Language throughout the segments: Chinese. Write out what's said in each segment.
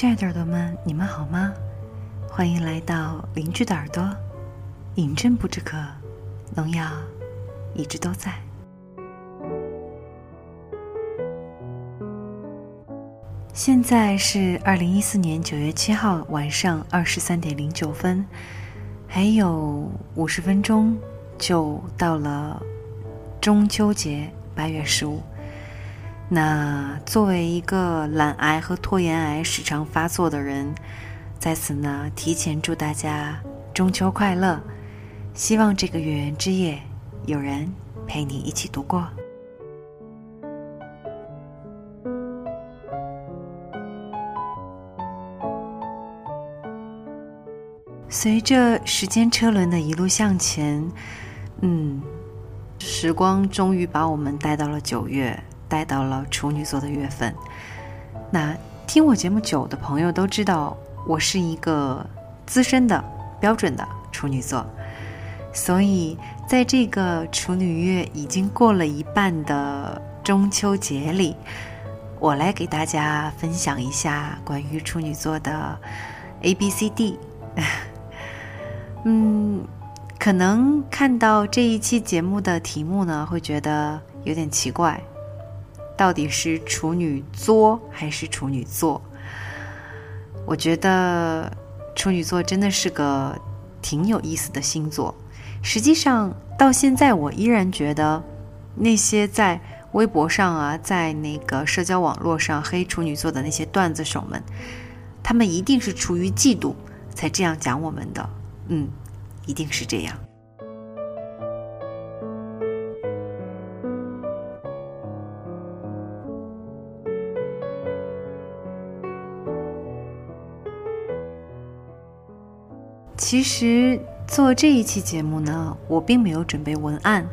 亲爱的耳朵们，你们好吗？欢迎来到邻居的耳朵，饮鸩不知渴，农药一直都在。现在是二零一四年九月七号晚上二十三点零九分，还有五十分钟就到了中秋节，八月十五。那作为一个懒癌和拖延癌时常发作的人，在此呢提前祝大家中秋快乐！希望这个月圆之夜有人陪你一起度过。随着时间车轮的一路向前，嗯，时光终于把我们带到了九月。带到了处女座的月份。那听我节目久的朋友都知道，我是一个资深的标准的处女座。所以，在这个处女月已经过了一半的中秋节里，我来给大家分享一下关于处女座的 A B C D。嗯，可能看到这一期节目的题目呢，会觉得有点奇怪。到底是处女座还是处女座？我觉得处女座真的是个挺有意思的星座。实际上，到现在我依然觉得，那些在微博上啊，在那个社交网络上黑处女座的那些段子手们，他们一定是出于嫉妒才这样讲我们的。嗯，一定是这样。其实做这一期节目呢，我并没有准备文案，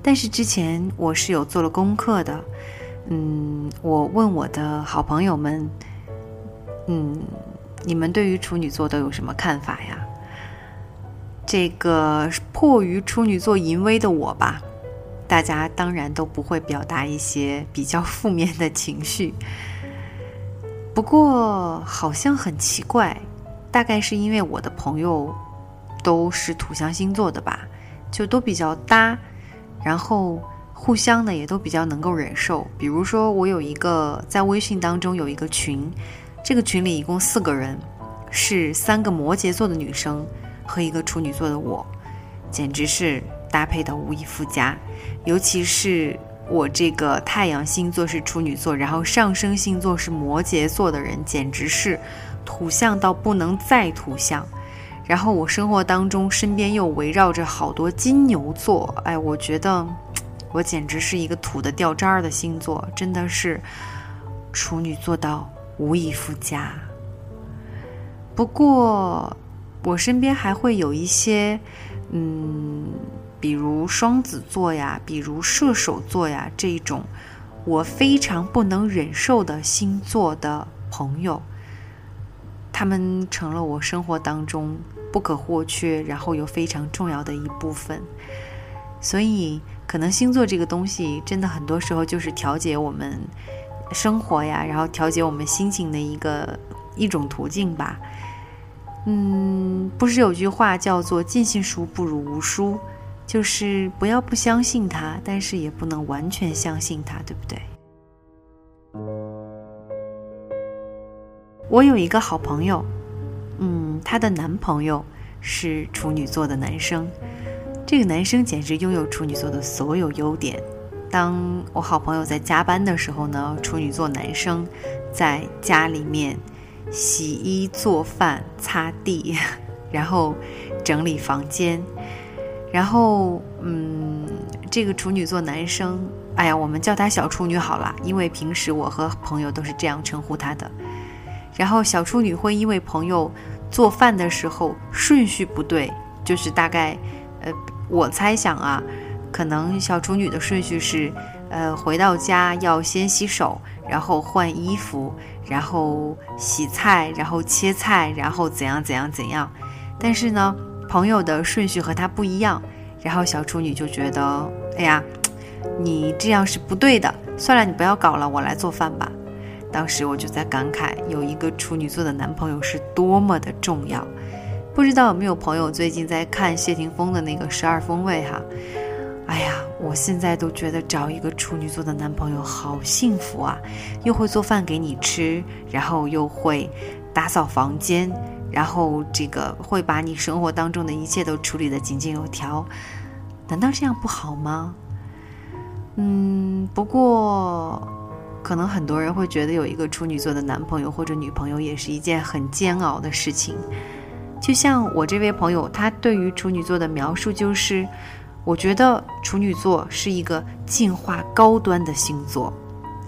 但是之前我是有做了功课的。嗯，我问我的好朋友们，嗯，你们对于处女座都有什么看法呀？这个迫于处女座淫威的我吧，大家当然都不会表达一些比较负面的情绪。不过好像很奇怪。大概是因为我的朋友都是土象星座的吧，就都比较搭，然后互相呢也都比较能够忍受。比如说，我有一个在微信当中有一个群，这个群里一共四个人，是三个摩羯座的女生和一个处女座的我，简直是搭配的无以复加。尤其是我这个太阳星座是处女座，然后上升星座是摩羯座的人，简直是。土象到不能再土象，然后我生活当中身边又围绕着好多金牛座，哎，我觉得我简直是一个土的掉渣儿的星座，真的是处女座到无以复加。不过我身边还会有一些，嗯，比如双子座呀，比如射手座呀这种我非常不能忍受的星座的朋友。他们成了我生活当中不可或缺，然后又非常重要的一部分。所以，可能星座这个东西，真的很多时候就是调节我们生活呀，然后调节我们心情的一个一种途径吧。嗯，不是有句话叫做“尽信书不如无书”，就是不要不相信它，但是也不能完全相信它，对不对？我有一个好朋友，嗯，她的男朋友是处女座的男生。这个男生简直拥有处女座的所有优点。当我好朋友在加班的时候呢，处女座男生在家里面洗衣、做饭、擦地，然后整理房间。然后，嗯，这个处女座男生，哎呀，我们叫他小处女好了，因为平时我和朋友都是这样称呼他的。然后小处女会因为朋友做饭的时候顺序不对，就是大概，呃，我猜想啊，可能小处女的顺序是，呃，回到家要先洗手，然后换衣服，然后洗菜，然后切菜，然后怎样怎样怎样。但是呢，朋友的顺序和他不一样，然后小处女就觉得，哎呀，你这样是不对的，算了，你不要搞了，我来做饭吧。当时我就在感慨，有一个处女座的男朋友是多么的重要。不知道有没有朋友最近在看谢霆锋的那个《十二风味》哈？哎呀，我现在都觉得找一个处女座的男朋友好幸福啊！又会做饭给你吃，然后又会打扫房间，然后这个会把你生活当中的一切都处理得井井有条。难道这样不好吗？嗯，不过可能很多人会觉得有一个处女座的男朋友或者女朋友也是一件很煎熬的事情。就像我这位朋友，他对于处女座的描述就是：我觉得处女座是一个进化高端的星座。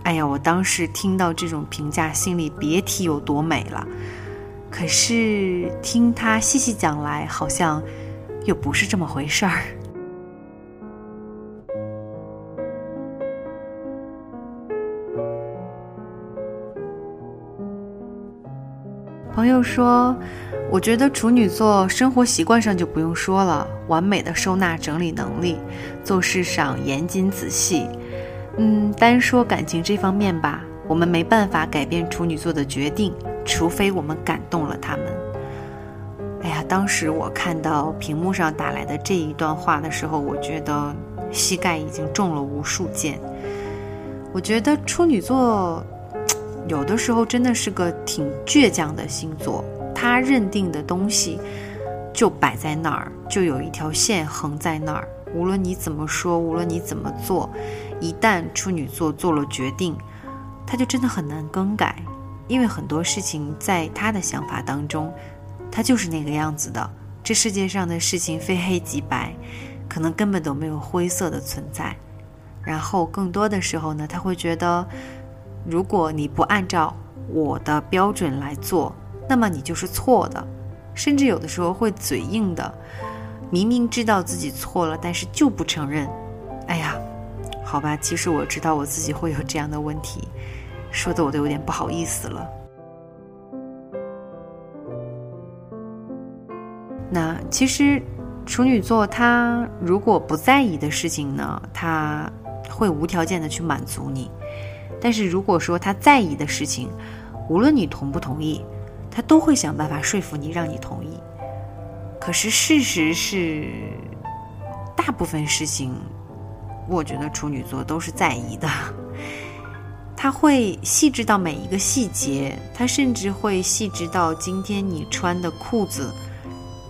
哎呀，我当时听到这种评价，心里别提有多美了。可是听他细细讲来，好像又不是这么回事儿。朋友说。我觉得处女座生活习惯上就不用说了，完美的收纳整理能力，做事上严谨仔细。嗯，单说感情这方面吧，我们没办法改变处女座的决定，除非我们感动了他们。哎呀，当时我看到屏幕上打来的这一段话的时候，我觉得膝盖已经中了无数箭。我觉得处女座有的时候真的是个挺倔强的星座。他认定的东西就摆在那儿，就有一条线横在那儿。无论你怎么说，无论你怎么做，一旦处女座做了决定，他就真的很难更改。因为很多事情在他的想法当中，他就是那个样子的。这世界上的事情非黑即白，可能根本都没有灰色的存在。然后更多的时候呢，他会觉得，如果你不按照我的标准来做。那么你就是错的，甚至有的时候会嘴硬的，明明知道自己错了，但是就不承认。哎呀，好吧，其实我知道我自己会有这样的问题，说的我都有点不好意思了。那其实处女座他如果不在意的事情呢，他会无条件的去满足你；但是如果说他在意的事情，无论你同不同意。他都会想办法说服你，让你同意。可是事实是，大部分事情，我觉得处女座都是在意的。他会细致到每一个细节，他甚至会细致到今天你穿的裤子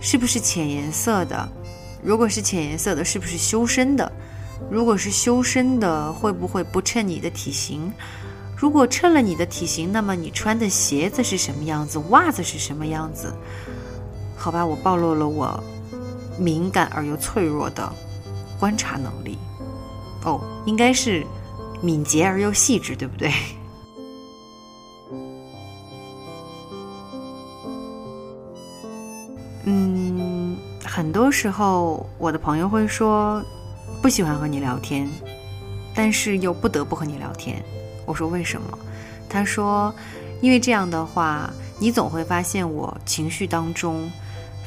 是不是浅颜色的？如果是浅颜色的，是不是修身的？如果是修身的，会不会不衬你的体型？如果称了你的体型，那么你穿的鞋子是什么样子？袜子是什么样子？好吧，我暴露了我敏感而又脆弱的观察能力。哦，应该是敏捷而又细致，对不对？嗯，很多时候我的朋友会说不喜欢和你聊天，但是又不得不和你聊天。我说为什么？他说，因为这样的话，你总会发现我情绪当中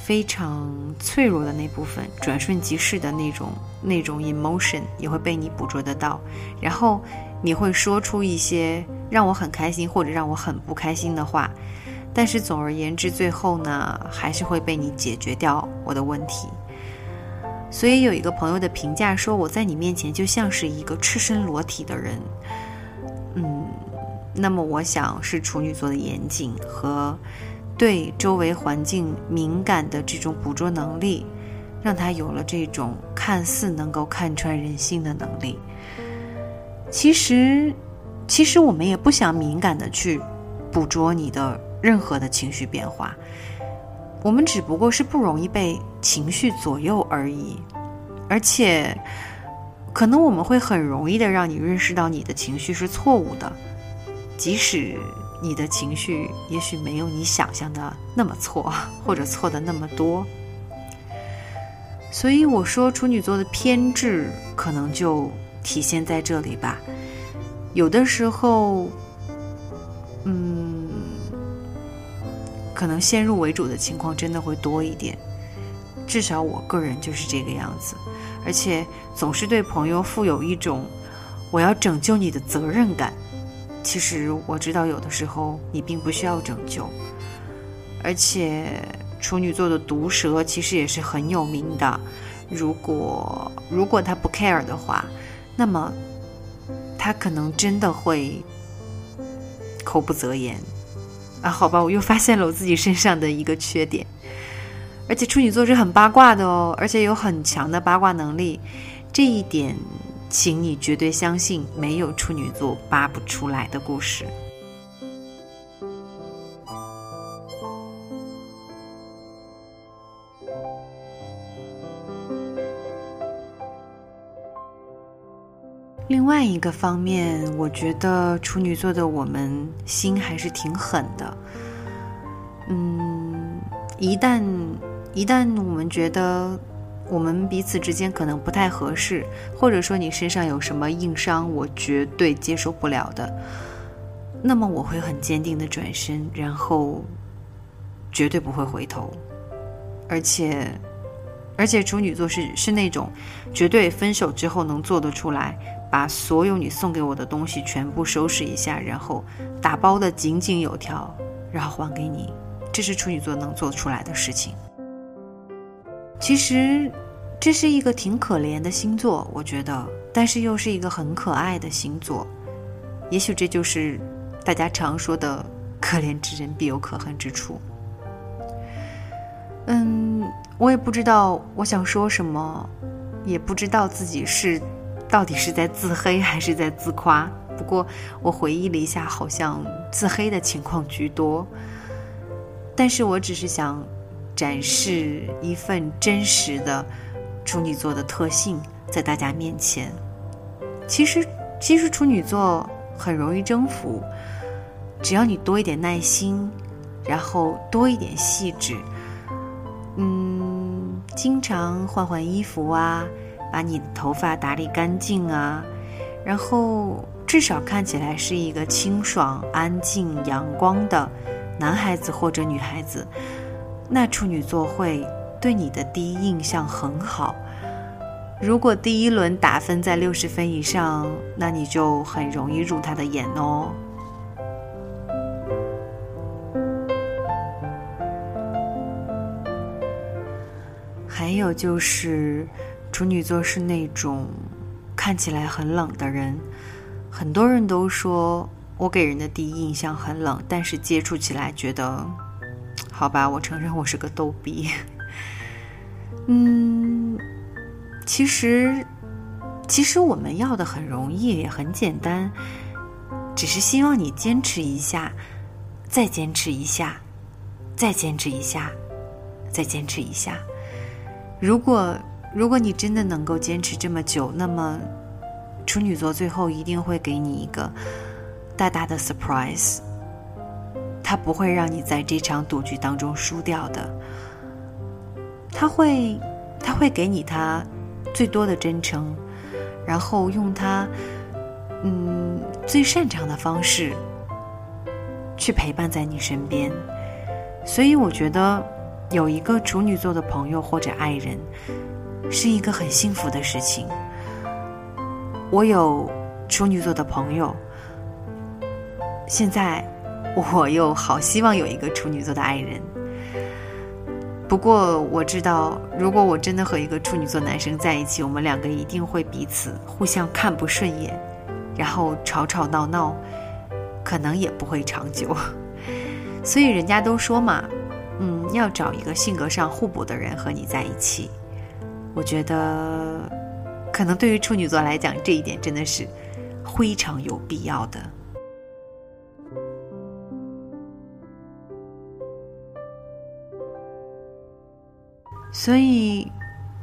非常脆弱的那部分，转瞬即逝的那种那种 emotion 也会被你捕捉得到，然后你会说出一些让我很开心或者让我很不开心的话，但是总而言之，最后呢，还是会被你解决掉我的问题。所以有一个朋友的评价说，我在你面前就像是一个赤身裸体的人。嗯，那么我想是处女座的严谨和对周围环境敏感的这种捕捉能力，让他有了这种看似能够看穿人心的能力。其实，其实我们也不想敏感的去捕捉你的任何的情绪变化，我们只不过是不容易被情绪左右而已，而且。可能我们会很容易的让你认识到你的情绪是错误的，即使你的情绪也许没有你想象的那么错，或者错的那么多。所以我说处女座的偏执可能就体现在这里吧。有的时候，可能先入为主的情况真的会多一点，至少我个人就是这个样子。而且总是对朋友负有一种我要拯救你的责任感，其实我知道，有的时候你并不需要拯救，而且处女座的毒舌其实也是很有名的。如果如果他不 care 的话，那么他可能真的会口不择言啊。好吧，我又发现了我自己身上的一个缺点，而且处女座是很八卦的哦，而且有很强的八卦能力，这一点。请你绝对相信，没有处女座扒不出来的故事。另外一个方面，我觉得处女座的我们心还是挺狠的。嗯，一旦一旦我们觉得。我们彼此之间可能不太合适，或者说你身上有什么硬伤，我绝对接受不了的。那么我会很坚定的转身，然后绝对不会回头。而且，而且处女座是是那种绝对分手之后能做得出来，把所有你送给我的东西全部收拾一下，然后打包的井井有条，然后还给你。这是处女座能做出来的事情。其实，这是一个挺可怜的星座，我觉得，但是又是一个很可爱的星座。也许这就是大家常说的“可怜之人必有可恨之处”。嗯，我也不知道我想说什么，也不知道自己是到底是在自黑还是在自夸。不过我回忆了一下，好像自黑的情况居多。但是我只是想。展示一份真实的处女座的特性在大家面前。其实，其实处女座很容易征服，只要你多一点耐心，然后多一点细致，嗯，经常换换衣服啊，把你的头发打理干净啊，然后至少看起来是一个清爽、安静、阳光的男孩子或者女孩子。那处女座会对你的第一印象很好。如果第一轮打分在六十分以上，那你就很容易入他的眼哦。还有就是，处女座是那种看起来很冷的人。很多人都说我给人的第一印象很冷，但是接触起来觉得。好吧，我承认我是个逗逼。嗯，其实，其实我们要的很容易，也很简单，只是希望你坚持一下，再坚持一下，再坚持一下，再坚持一下。如果如果你真的能够坚持这么久，那么处女座最后一定会给你一个大大的 surprise。他不会让你在这场赌局当中输掉的。他会，他会给你他最多的真诚，然后用他嗯最擅长的方式去陪伴在你身边。所以我觉得有一个处女座的朋友或者爱人是一个很幸福的事情。我有处女座的朋友，现在。我又好希望有一个处女座的爱人。不过我知道，如果我真的和一个处女座男生在一起，我们两个一定会彼此互相看不顺眼，然后吵吵闹闹，可能也不会长久。所以人家都说嘛，嗯，要找一个性格上互补的人和你在一起。我觉得，可能对于处女座来讲，这一点真的是非常有必要的。所以，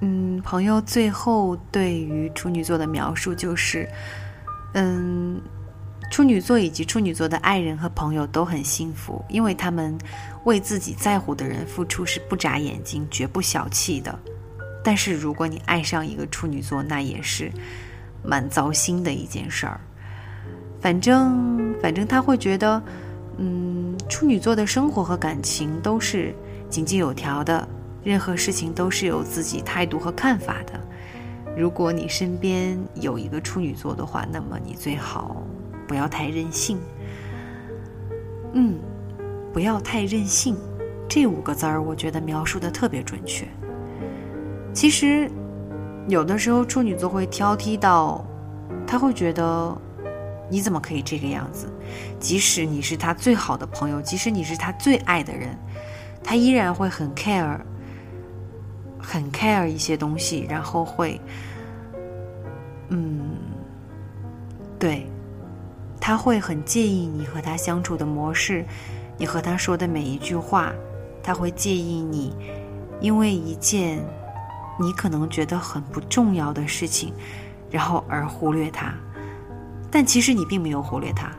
嗯，朋友最后对于处女座的描述就是，嗯，处女座以及处女座的爱人和朋友都很幸福，因为他们为自己在乎的人付出是不眨眼睛、绝不小气的。但是，如果你爱上一个处女座，那也是蛮糟心的一件事儿。反正，反正他会觉得，嗯，处女座的生活和感情都是井井有条的。任何事情都是有自己态度和看法的。如果你身边有一个处女座的话，那么你最好不要太任性。嗯，不要太任性，这五个字儿我觉得描述的特别准确。其实，有的时候处女座会挑剔到，他会觉得你怎么可以这个样子？即使你是他最好的朋友，即使你是他最爱的人，他依然会很 care，很 care 一些东西，然后会，嗯，对。他会很介意你和他相处的模式，你和他说的每一句话，他会介意你，因为一件你可能觉得很不重要的事情，然后而忽略他。但其实你并没有忽略他，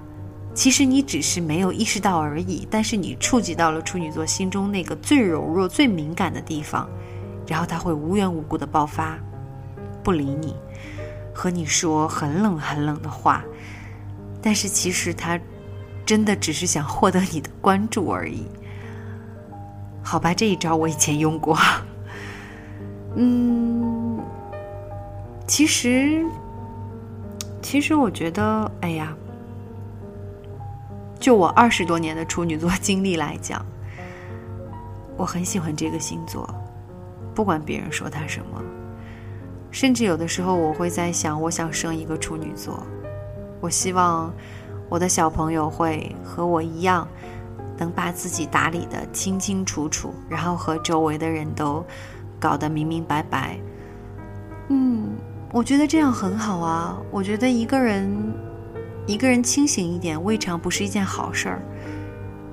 其实你只是没有意识到而已。但是你触及到了处女座心中那个最柔弱、最敏感的地方，然后他会无缘无故的爆发，不理你，和你说很冷很冷的话。但是其实他真的只是想获得你的关注而已，好吧？这一招我以前用过。嗯，其实，其实我觉得，哎呀，就我二十多年的处女座经历来讲，我很喜欢这个星座，不管别人说他什么，甚至有的时候我会在想，我想生一个处女座。我希望我的小朋友会和我一样，能把自己打理的清清楚楚，然后和周围的人都搞得明明白白。嗯，我觉得这样很好啊。我觉得一个人一个人清醒一点，未尝不是一件好事儿。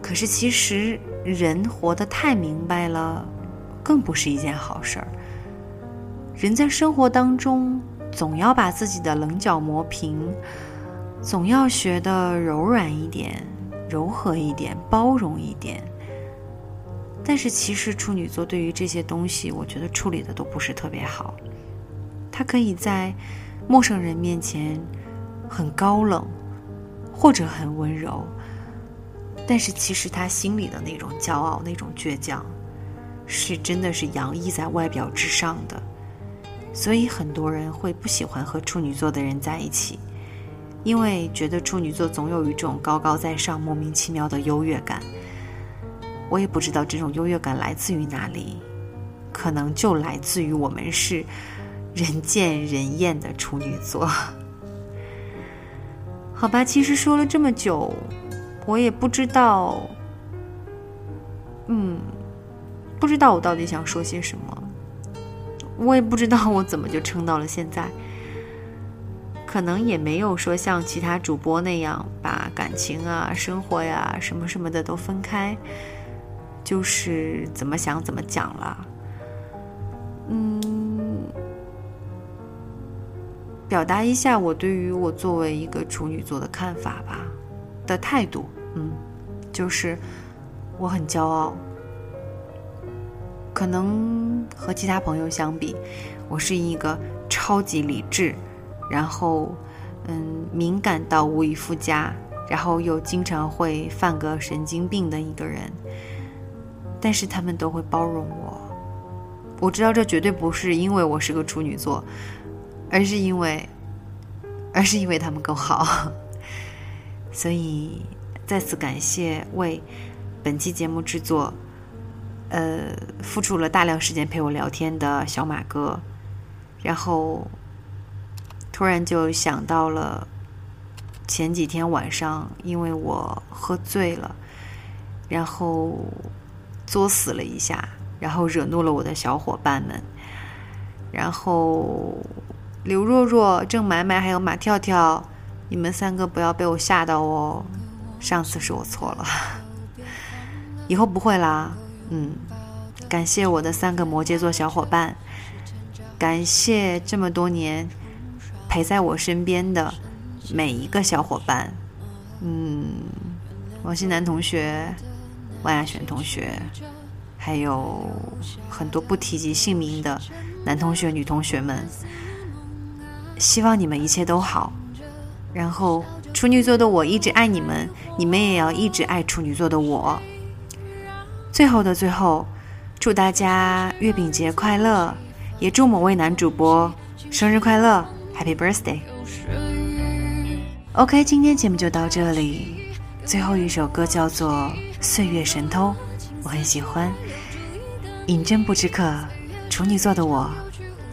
可是其实人活得太明白了，更不是一件好事儿。人在生活当中总要把自己的棱角磨平。总要学得柔软一点、柔和一点、包容一点。但是其实处女座对于这些东西，我觉得处理的都不是特别好。他可以在陌生人面前很高冷，或者很温柔，但是其实他心里的那种骄傲、那种倔强，是真的是洋溢在外表之上的。所以很多人会不喜欢和处女座的人在一起。因为觉得处女座总有一种高高在上、莫名其妙的优越感，我也不知道这种优越感来自于哪里，可能就来自于我们是人见人厌的处女座。好吧，其实说了这么久，我也不知道，嗯，不知道我到底想说些什么，我也不知道我怎么就撑到了现在。可能也没有说像其他主播那样把感情啊、生活呀、什么什么的都分开，就是怎么想怎么讲了。嗯，表达一下我对于我作为一个处女座的看法吧，的态度。嗯，就是我很骄傲，可能和其他朋友相比，我是一个超级理智。然后，嗯，敏感到无以复加，然后又经常会犯个神经病的一个人，但是他们都会包容我。我知道这绝对不是因为我是个处女座，而是因为，而是因为他们够好。所以再次感谢为本期节目制作，呃，付出了大量时间陪我聊天的小马哥，然后。突然就想到了前几天晚上，因为我喝醉了，然后作死了一下，然后惹怒了我的小伙伴们，然后刘若若、郑买买还有马跳跳，你们三个不要被我吓到哦！上次是我错了，以后不会啦。嗯，感谢我的三个摩羯座小伙伴，感谢这么多年。陪在我身边的每一个小伙伴，嗯，王新南同学、万亚璇同学还有很多不提及姓名的男同学女同学们希望你们一切都好。然后处女座的我一直爱你们你们也要一直爱处女座的我。最后的最后祝大家月饼节快乐也祝某位男主播生日快乐 happy birthday. Ok 今天节目就到这里。最后一首歌叫做岁月神偷，我很喜欢。饮鸩不止渴，处女座的我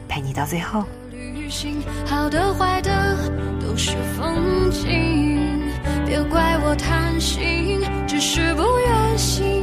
陪你到最后。旅行，好的坏的都是风景。别怪我贪心，只是不愿醒。